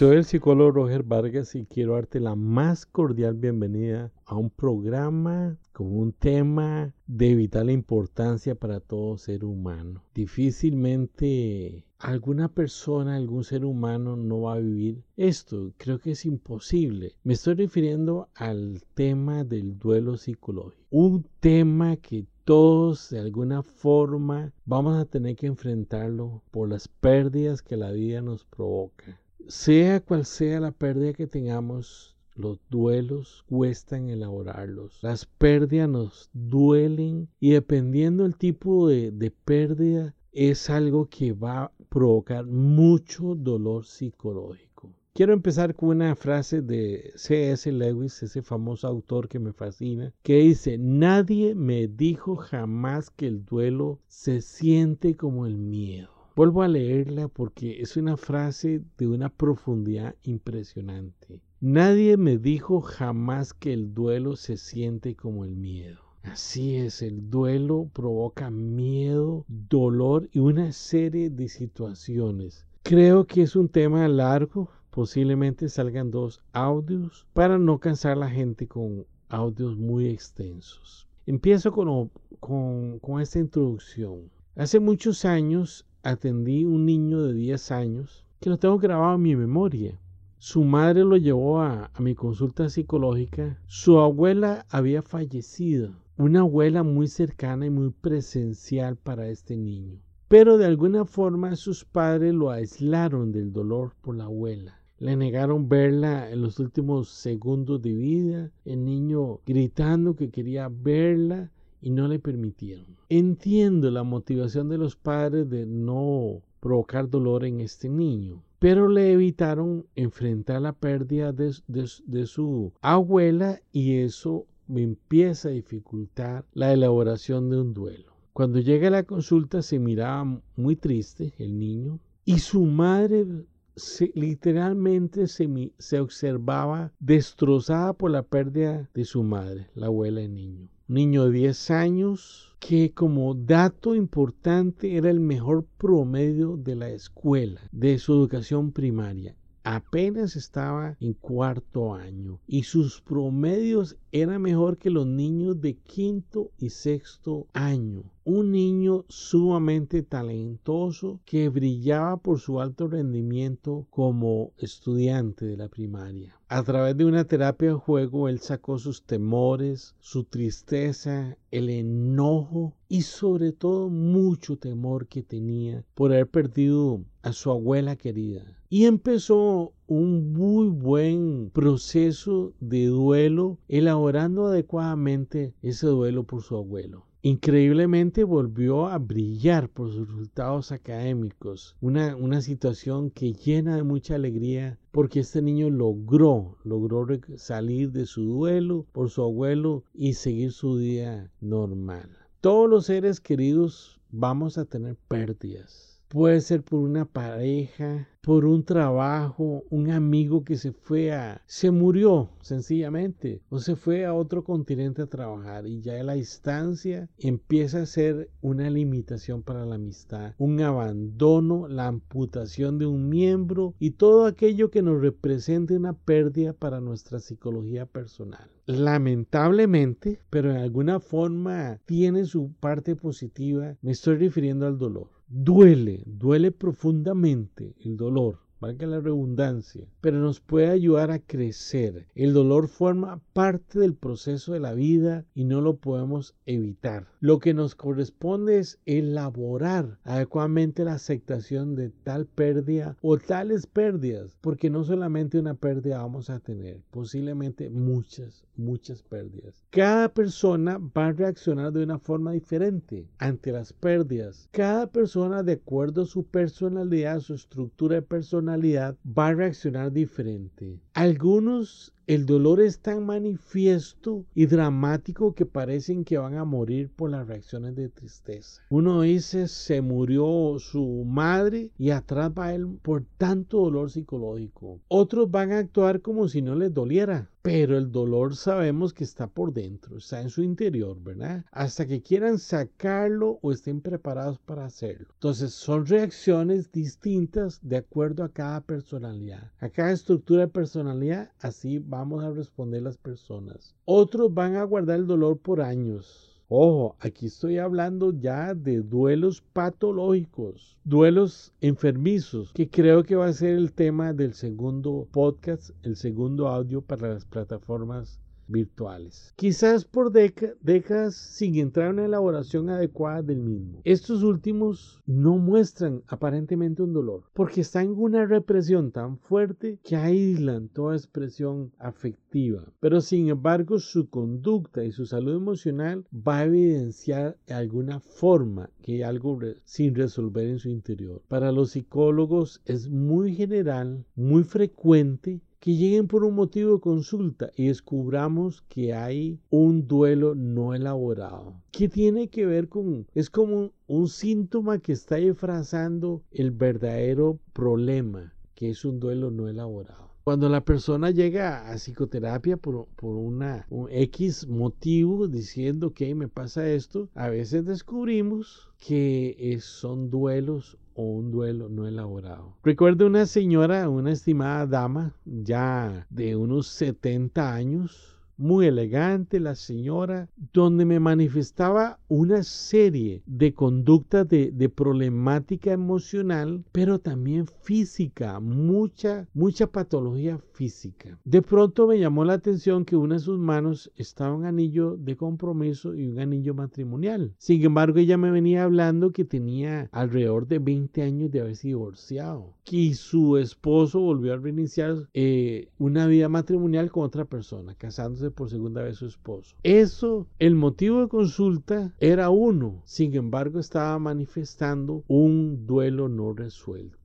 Soy el psicólogo Roger Vargas y quiero darte la más cordial bienvenida a un programa con un tema de vital importancia para todo ser humano. Difícilmente alguna persona, algún ser humano no va a vivir esto. Creo que es imposible. Me estoy refiriendo al tema del duelo psicológico. Un tema que todos de alguna forma vamos a tener que enfrentarlo por las pérdidas que la vida nos provoca. Sea cual sea la pérdida que tengamos, los duelos cuestan elaborarlos. Las pérdidas nos duelen y dependiendo del tipo de, de pérdida es algo que va a provocar mucho dolor psicológico. Quiero empezar con una frase de C.S. Lewis, ese famoso autor que me fascina, que dice, nadie me dijo jamás que el duelo se siente como el miedo. Vuelvo a leerla porque es una frase de una profundidad impresionante. Nadie me dijo jamás que el duelo se siente como el miedo. Así es, el duelo provoca miedo, dolor y una serie de situaciones. Creo que es un tema largo, posiblemente salgan dos audios para no cansar la gente con audios muy extensos. Empiezo con, con, con esta introducción. Hace muchos años atendí un niño de 10 años que lo tengo grabado en mi memoria. Su madre lo llevó a, a, mi consulta psicológica. Su abuela había fallecido, una abuela muy cercana y muy presencial para este niño. Pero de alguna forma sus padres lo aislaron del dolor por la abuela. Le negaron verla en los últimos segundos de vida, el niño gritando que quería verla y no le permitieron. Entiendo la motivación de los padres de no provocar dolor en este niño, pero le evitaron enfrentar la pérdida de, de, su abuela y eso me empieza a dificultar la elaboración de un duelo. Cuando llega a la consulta se miraba muy triste el niño y su madre literalmente se, se observaba destrozada por la pérdida de su madre, la abuela del niño niño de 10 años que como dato importante era el mejor promedio de la escuela, de su educación primaria. Apenas estaba en cuarto año y sus promedios eran mejor que los niños de quinto y sexto año. Un niño sumamente talentoso que brillaba por su alto rendimiento como estudiante de la primaria. A través de una terapia de juego, él sacó sus temores, su tristeza, el enojo y sobre todo mucho temor que tenía por haber perdido a su abuela querida. Y empezó un muy buen proceso de duelo, elaborando adecuadamente ese duelo por su abuelo. Increíblemente volvió a brillar por sus resultados académicos, una, una situación que llena de mucha alegría porque este niño logró, logró salir de su duelo por su abuelo y seguir su día normal. Todos los seres queridos vamos a tener pérdidas Puede ser por una pareja, por un trabajo, un amigo que se fue a... se murió sencillamente o se fue a otro continente a trabajar y ya la distancia empieza a ser una limitación para la amistad, un abandono, la amputación de un miembro y todo aquello que nos represente una pérdida para nuestra psicología personal. Lamentablemente, pero en alguna forma tiene su parte positiva, me estoy refiriendo al dolor. Duele, duele profundamente el dolor valga la redundancia, pero nos puede ayudar a crecer. El dolor forma parte del proceso de la vida y no lo podemos evitar. Lo que nos corresponde es elaborar adecuadamente la aceptación de tal pérdida o tales pérdidas, porque no solamente una pérdida vamos a tener, posiblemente muchas, muchas pérdidas. Cada persona va a reaccionar de una forma diferente ante las pérdidas. Cada persona, de acuerdo a su personalidad, su estructura de va a reaccionar diferente. Algunos el dolor es tan manifiesto y dramático que parecen que van a morir por las reacciones de tristeza. Uno dice se murió su madre y atrás va él por tanto dolor psicológico. Otros van a actuar como si no les doliera pero el dolor sabemos que está por dentro, está en su interior, ¿verdad? Hasta que quieran sacarlo o estén preparados para hacerlo. Entonces son reacciones distintas de acuerdo a cada personalidad. A cada estructura de personalidad, así vamos a responder las personas. Otros van a guardar el dolor por años Ojo, aquí estoy hablando ya de duelos patológicos, duelos enfermizos, que creo que va a ser el tema del segundo podcast, el segundo audio para las plataformas virtuales. Quizás por décadas sin entrar en una elaboración adecuada del mismo. Estos últimos no muestran aparentemente un dolor porque están en una represión tan fuerte que aíslan toda expresión afectiva. Pero sin embargo su conducta y su salud emocional va a evidenciar de alguna forma que hay algo sin resolver en su interior. Para los psicólogos es muy general, muy frecuente que lleguen por un motivo de consulta y descubramos que hay un duelo no elaborado. ¿Qué tiene que ver con? Es como un, síntoma que está disfrazando el verdadero problema, que es un duelo no elaborado. Cuando la persona llega a psicoterapia por, por una, un X motivo diciendo que me pasa esto, a veces descubrimos que son duelos un duelo no elaborado. Recuerdo una señora, una estimada dama, ya de unos 70 años, muy elegante la señora, donde me manifestaba una serie de conductas de, problemática emocional, pero también física, mucha, mucha patología física. De pronto me llamó la atención que una de sus manos estaba un anillo de compromiso y un anillo matrimonial. Sin embargo, ella me venía hablando que tenía alrededor de 20 años de haberse divorciado, que su esposo volvió a reiniciar eh, una vida matrimonial con otra persona, casándose por segunda vez su esposo. Eso, el motivo de consulta era uno, sin embargo estaba manifestando un duelo no resuelto.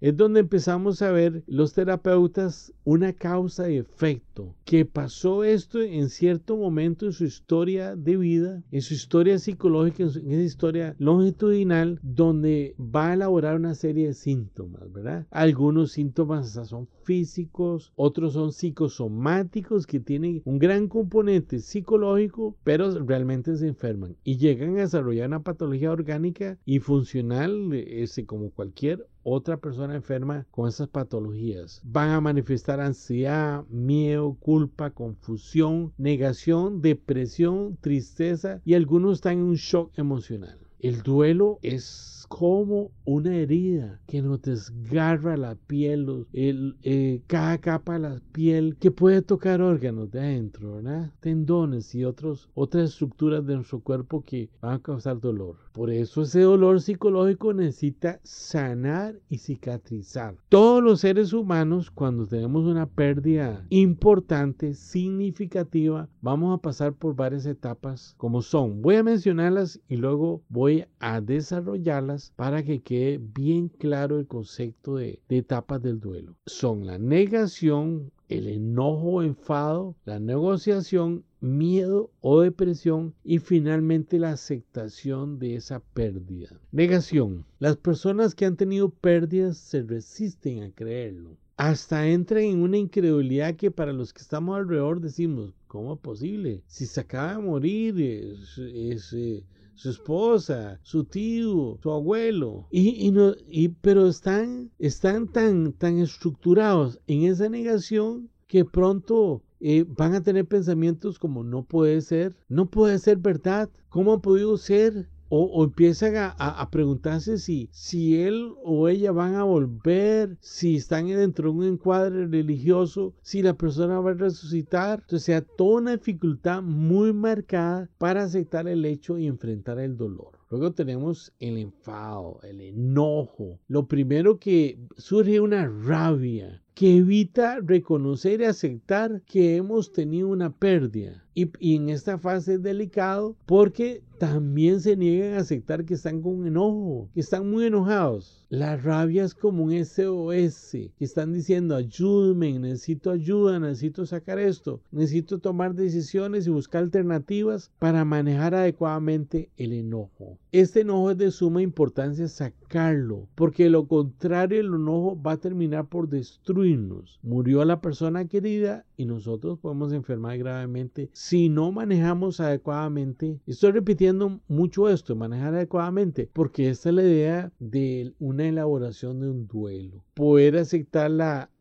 Es donde empezamos a ver los terapeutas una causa y efecto, que pasó esto en cierto momento en su historia de vida, en su historia psicológica, en, su, esa historia longitudinal, donde va a elaborar una serie de síntomas, ¿verdad? Algunos síntomas son físicos, otros son psicosomáticos que tienen un gran componente psicológico, pero realmente se enferman y llegan a desarrollar una patología orgánica y funcional, ese, como cualquier otra persona enferma con esas patologías. Van a manifestar ansiedad, miedo, culpa, confusión, negación, depresión, tristeza y algunos están en un shock emocional. El duelo es como una herida que nos desgarra la piel, el, eh, cada capa de la piel que puede tocar órganos de adentro, ¿verdad? tendones y otros, otras estructuras de nuestro cuerpo que van a causar dolor. Por eso ese dolor psicológico necesita sanar y cicatrizar. Todos los seres humanos, cuando tenemos una pérdida importante, significativa, vamos a pasar por varias etapas como son. Voy a mencionarlas y luego voy a desarrollarlas para que quede bien claro el concepto de, etapas del duelo. Son la negación, el enojo enfado, la negociación, miedo o depresión y finalmente la aceptación de esa pérdida. Negación. Las personas que han tenido pérdidas se resisten a creerlo. Hasta entran en una incredulidad que para los que estamos alrededor decimos, ¿cómo es posible? Si se acaba de morir, es, eh, su esposa, su tío, su abuelo. Y, no, y, pero están, están tan, tan estructurados en esa negación que pronto eh, van a tener pensamientos como no puede ser, no puede ser verdad, ¿cómo ha podido ser? O, empiezan a, preguntarse si, si él o ella van a volver, si están dentro de un encuadre religioso, si la persona va a resucitar. Entonces, sea toda una dificultad muy marcada para aceptar el hecho y enfrentar el dolor. Luego tenemos el enfado, el enojo. Lo primero que surge una rabia, que evita reconocer y aceptar que hemos tenido una pérdida. Y, en esta fase es delicado porque también se niegan a aceptar que están con enojo, que están muy enojados. La rabia es como un SOS, que están diciendo ayúdenme, necesito ayuda, necesito sacar esto, necesito tomar decisiones y buscar alternativas para manejar adecuadamente el enojo. Este enojo es de suma importancia sacarlo, porque lo contrario el enojo va a terminar por destruirnos. Murió la persona querida y nosotros podemos enfermar gravemente si no manejamos adecuadamente. Estoy repitiendo mucho esto, manejar adecuadamente, porque esta es la idea de una elaboración de un duelo. Poder aceptar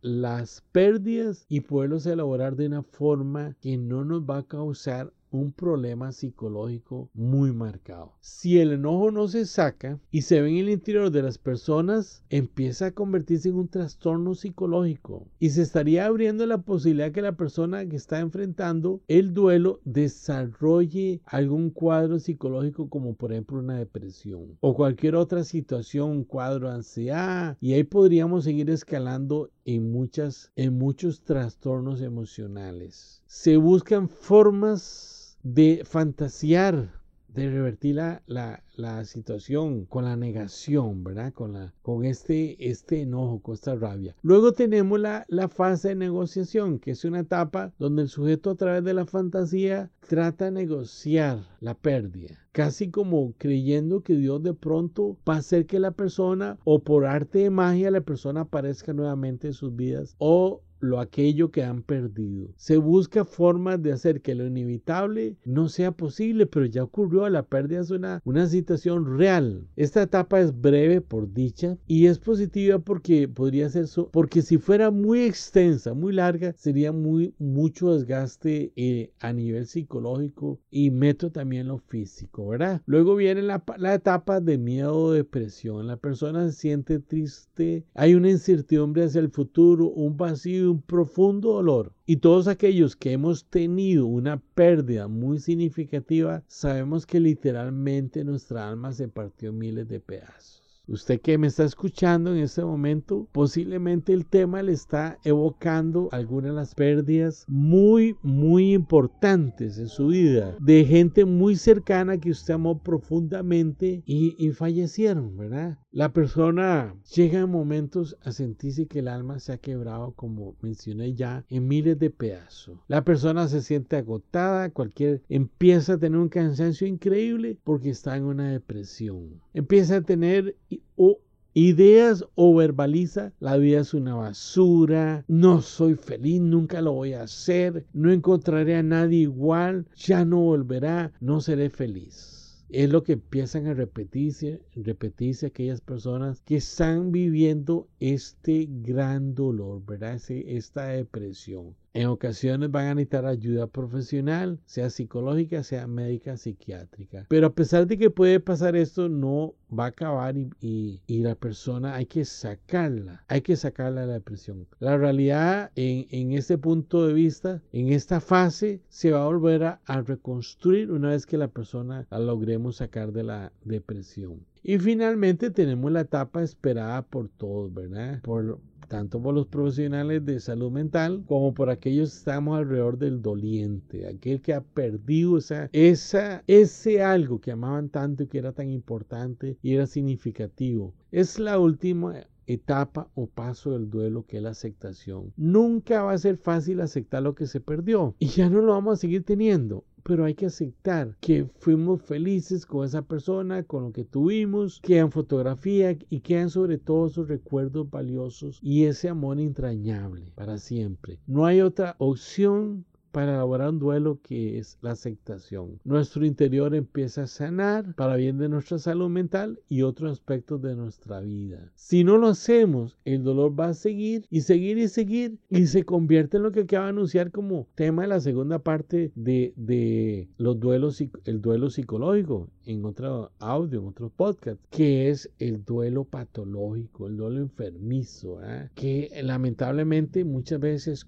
las pérdidas y poderlos elaborar de una forma que no nos va a causar un problema psicológico muy marcado. Si el enojo no se saca y se ve en el interior de las personas, empieza a convertirse en un trastorno psicológico y se estaría abriendo la posibilidad que la persona que está enfrentando el duelo desarrolle algún cuadro psicológico como por ejemplo una depresión o cualquier otra situación, un cuadro de y ahí podríamos seguir escalando en muchas en muchos trastornos emocionales. Se buscan formas de fantasear, de revertir la, la, situación con la negación, ¿verdad? Con, la, con este, este enojo, con esta rabia. Luego tenemos la, la fase de negociación, que es una etapa donde el sujeto a través de la fantasía trata de negociar la pérdida casi como creyendo que Dios de pronto va a hacer que la persona o por arte de magia la persona aparezca nuevamente en sus vidas o lo aquello que han perdido. Se busca formas de hacer que lo inevitable no sea posible, pero ya ocurrió, la pérdida es una, una situación real. Esta etapa es breve por dicha y es positiva porque podría ser, porque si fuera muy extensa, muy larga, sería muy, mucho desgaste eh, a nivel psicológico y meto también lo físico, ¿verdad? Luego viene la, la etapa de miedo o depresión. La persona se siente triste, hay una incertidumbre hacia el futuro, un vacío un profundo dolor. Y todos aquellos que hemos tenido una pérdida muy significativa, sabemos que literalmente nuestra alma se partió miles de pedazos. Usted que me está escuchando en este momento, posiblemente el tema le está evocando algunas de las pérdidas muy, muy importantes en su vida, de gente muy cercana que usted amó profundamente y, y fallecieron, ¿verdad? La persona llega en momentos a sentirse que el alma se ha quebrado, como mencioné ya, en miles de pedazos. La persona se siente agotada, cualquier empieza a tener un cansancio increíble porque está en una depresión. Empieza a tener ideas o verbaliza, la vida es una basura, no soy feliz, nunca lo voy a hacer, no encontraré a nadie igual, ya no volverá, no seré feliz es lo que empiezan a repetirse, repetirse aquellas personas que están viviendo este gran dolor, ¿verdad? esta depresión. En ocasiones van a necesitar ayuda profesional, sea psicológica, sea médica, psiquiátrica. Pero a pesar de que puede pasar esto, no va a acabar y, la persona hay que sacarla, hay que sacarla de la depresión. La realidad en, en este punto de vista, en esta fase, se va a volver a, reconstruir una vez que la persona la logremos sacar de la depresión. Y finalmente tenemos la etapa esperada por todos, ¿verdad? Por, tanto por los profesionales de salud mental como por aquellos que estamos alrededor del doliente, aquel que ha perdido esa, esa, ese algo que amaban tanto y que era tan importante y era significativo. Es la última etapa o paso del duelo que es la aceptación. Nunca va a ser fácil aceptar lo que se perdió y ya no lo vamos a seguir teniendo pero hay que aceptar que fuimos felices con esa persona, con lo que tuvimos, quedan fotografías y quedan sobre todo esos recuerdos valiosos y ese amor entrañable para siempre. No hay otra opción para elaborar un duelo que es la aceptación. Nuestro interior empieza a sanar para bien de nuestra salud mental y otros aspectos de nuestra vida. Si no lo hacemos, el dolor va a seguir y seguir y seguir y se convierte en lo que acaba de anunciar como tema de la segunda parte de, de los duelos, el duelo psicológico en otro audio, en otro podcast, que es el duelo patológico, el duelo enfermizo, ¿eh? que lamentablemente muchas veces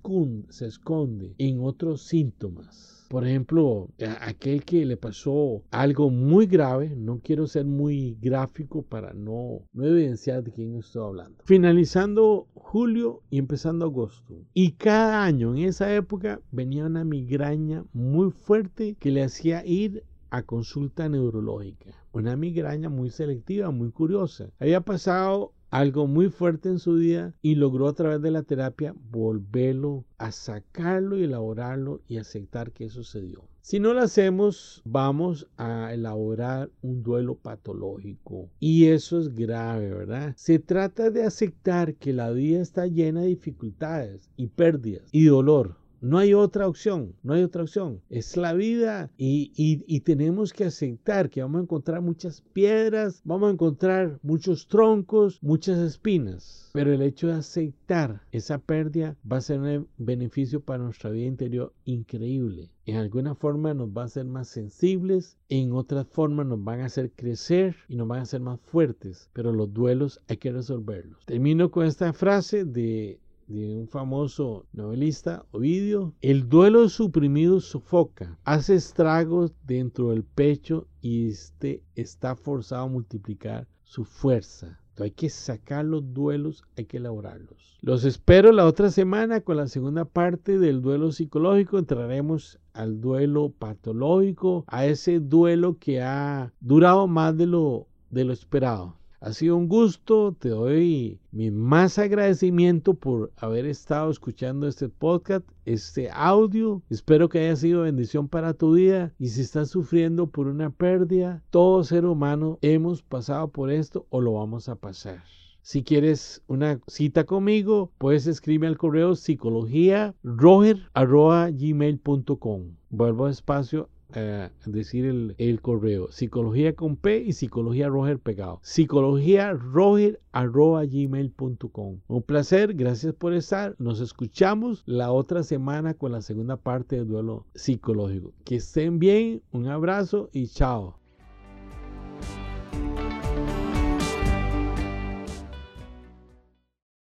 se esconde en otros síntomas. Por ejemplo, aquel que le pasó algo muy grave, no quiero ser muy gráfico para no, no evidenciar de quién estoy hablando. Finalizando julio y empezando agosto. Y cada año en esa época venía una migraña muy fuerte que le hacía ir a consulta neurológica. Una migraña muy selectiva, muy curiosa. Había pasado algo muy fuerte en su vida y logró a través de la terapia volverlo a sacarlo y elaborarlo y aceptar que eso sucedió. Si no lo hacemos, vamos a elaborar un duelo patológico. Y eso es grave, ¿verdad? Se trata de aceptar que la vida está llena de dificultades y pérdidas y dolor. No hay otra opción, no hay otra opción. Es la vida y, y, tenemos que aceptar que vamos a encontrar muchas piedras, vamos a encontrar muchos troncos, muchas espinas. Pero el hecho de aceptar esa pérdida va a ser un beneficio para nuestra vida interior increíble. En alguna forma nos va a hacer más sensibles, en otras formas nos van a hacer crecer y nos van a hacer más fuertes. Pero los duelos hay que resolverlos. Termino con esta frase de de un famoso novelista, Ovidio, el duelo suprimido sofoca, hace estragos dentro del pecho y este está forzado a multiplicar su fuerza. hay que sacar los duelos, hay que elaborarlos. Los espero la otra semana con la segunda parte del duelo psicológico. Entraremos al duelo patológico, a ese duelo que ha durado más de lo, de lo esperado. Ha sido un gusto, te doy mi más agradecimiento por haber estado escuchando este podcast, este audio. Espero que haya sido bendición para tu vida y si estás sufriendo por una pérdida, todo ser humano hemos pasado por esto o lo vamos a pasar. Si quieres una cita conmigo, puedes escribirme al correo psicología Vuelvo a espacio eh, decir el, correo. Psicología con P y psicología Roger pegado. Psicología Roger arroba gmail.com. Un placer, gracias por estar. Nos escuchamos la otra semana con la segunda parte del duelo psicológico. Que estén bien, un abrazo y chao.